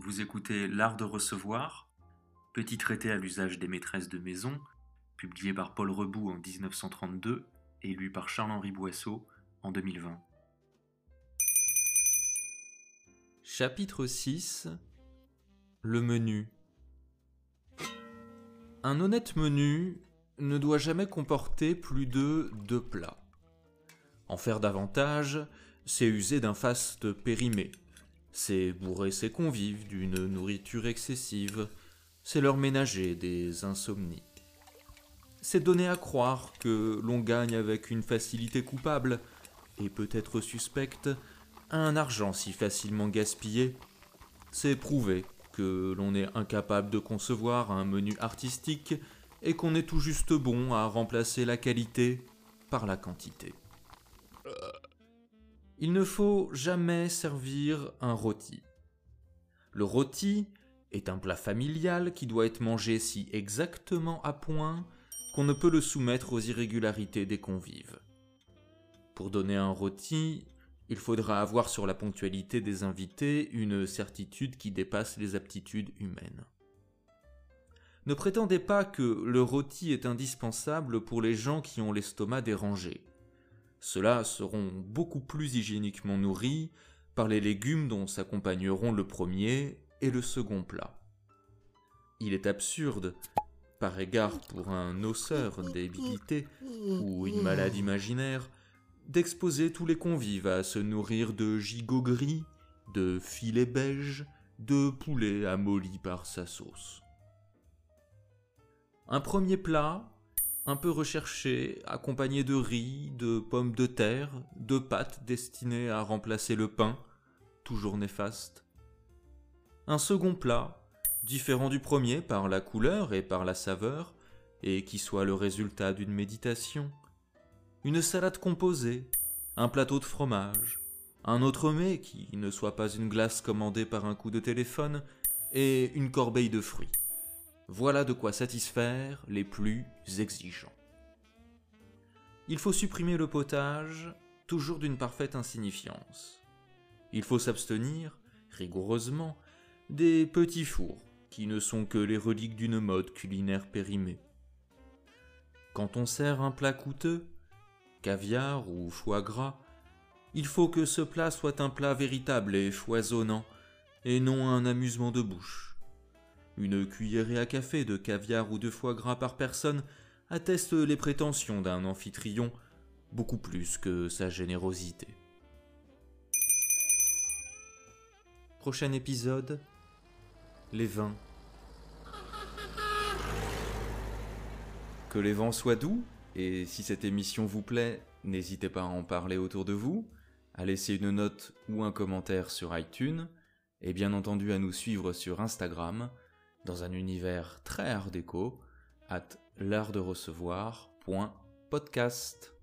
Vous écoutez L'Art de recevoir, petit traité à l'usage des maîtresses de maison, publié par Paul Rebout en 1932 et lu par Charles-Henri Boisseau en 2020. Chapitre 6 Le menu Un honnête menu ne doit jamais comporter plus de deux plats. En faire davantage, c'est user d'un faste périmé, c'est bourrer ses convives d'une nourriture excessive, c'est leur ménager des insomnies. C'est donner à croire que l'on gagne avec une facilité coupable, et peut-être suspecte, un argent si facilement gaspillé. C'est prouver que l'on est incapable de concevoir un menu artistique et qu'on est tout juste bon à remplacer la qualité par la quantité. Il ne faut jamais servir un rôti. Le rôti est un plat familial qui doit être mangé si exactement à point qu'on ne peut le soumettre aux irrégularités des convives. Pour donner un rôti, il faudra avoir sur la ponctualité des invités une certitude qui dépasse les aptitudes humaines. Ne prétendez pas que le rôti est indispensable pour les gens qui ont l'estomac dérangé. Ceux-là seront beaucoup plus hygiéniquement nourris par les légumes dont s'accompagneront le premier et le second plat. Il est absurde, par égard pour un osseur débilité ou une malade imaginaire, d'exposer tous les convives à se nourrir de gigots gris, de filets beige, de poulet amolli par sa sauce. Un premier plat un peu recherché, accompagné de riz, de pommes de terre, de pâtes destinées à remplacer le pain, toujours néfaste. Un second plat, différent du premier par la couleur et par la saveur, et qui soit le résultat d'une méditation. Une salade composée, un plateau de fromage, un autre mets qui ne soit pas une glace commandée par un coup de téléphone, et une corbeille de fruits. Voilà de quoi satisfaire les plus exigeants. Il faut supprimer le potage, toujours d'une parfaite insignifiance. Il faut s'abstenir, rigoureusement, des petits fours, qui ne sont que les reliques d'une mode culinaire périmée. Quand on sert un plat coûteux, caviar ou foie gras, il faut que ce plat soit un plat véritable et foisonnant, et non un amusement de bouche. Une cuillerée à café de caviar ou de foie gras par personne atteste les prétentions d'un amphitryon beaucoup plus que sa générosité. Prochain épisode Les vins. Que les vents soient doux, et si cette émission vous plaît, n'hésitez pas à en parler autour de vous, à laisser une note ou un commentaire sur iTunes, et bien entendu à nous suivre sur Instagram, dans un univers très art déco, at l'art de recevoir.podcast.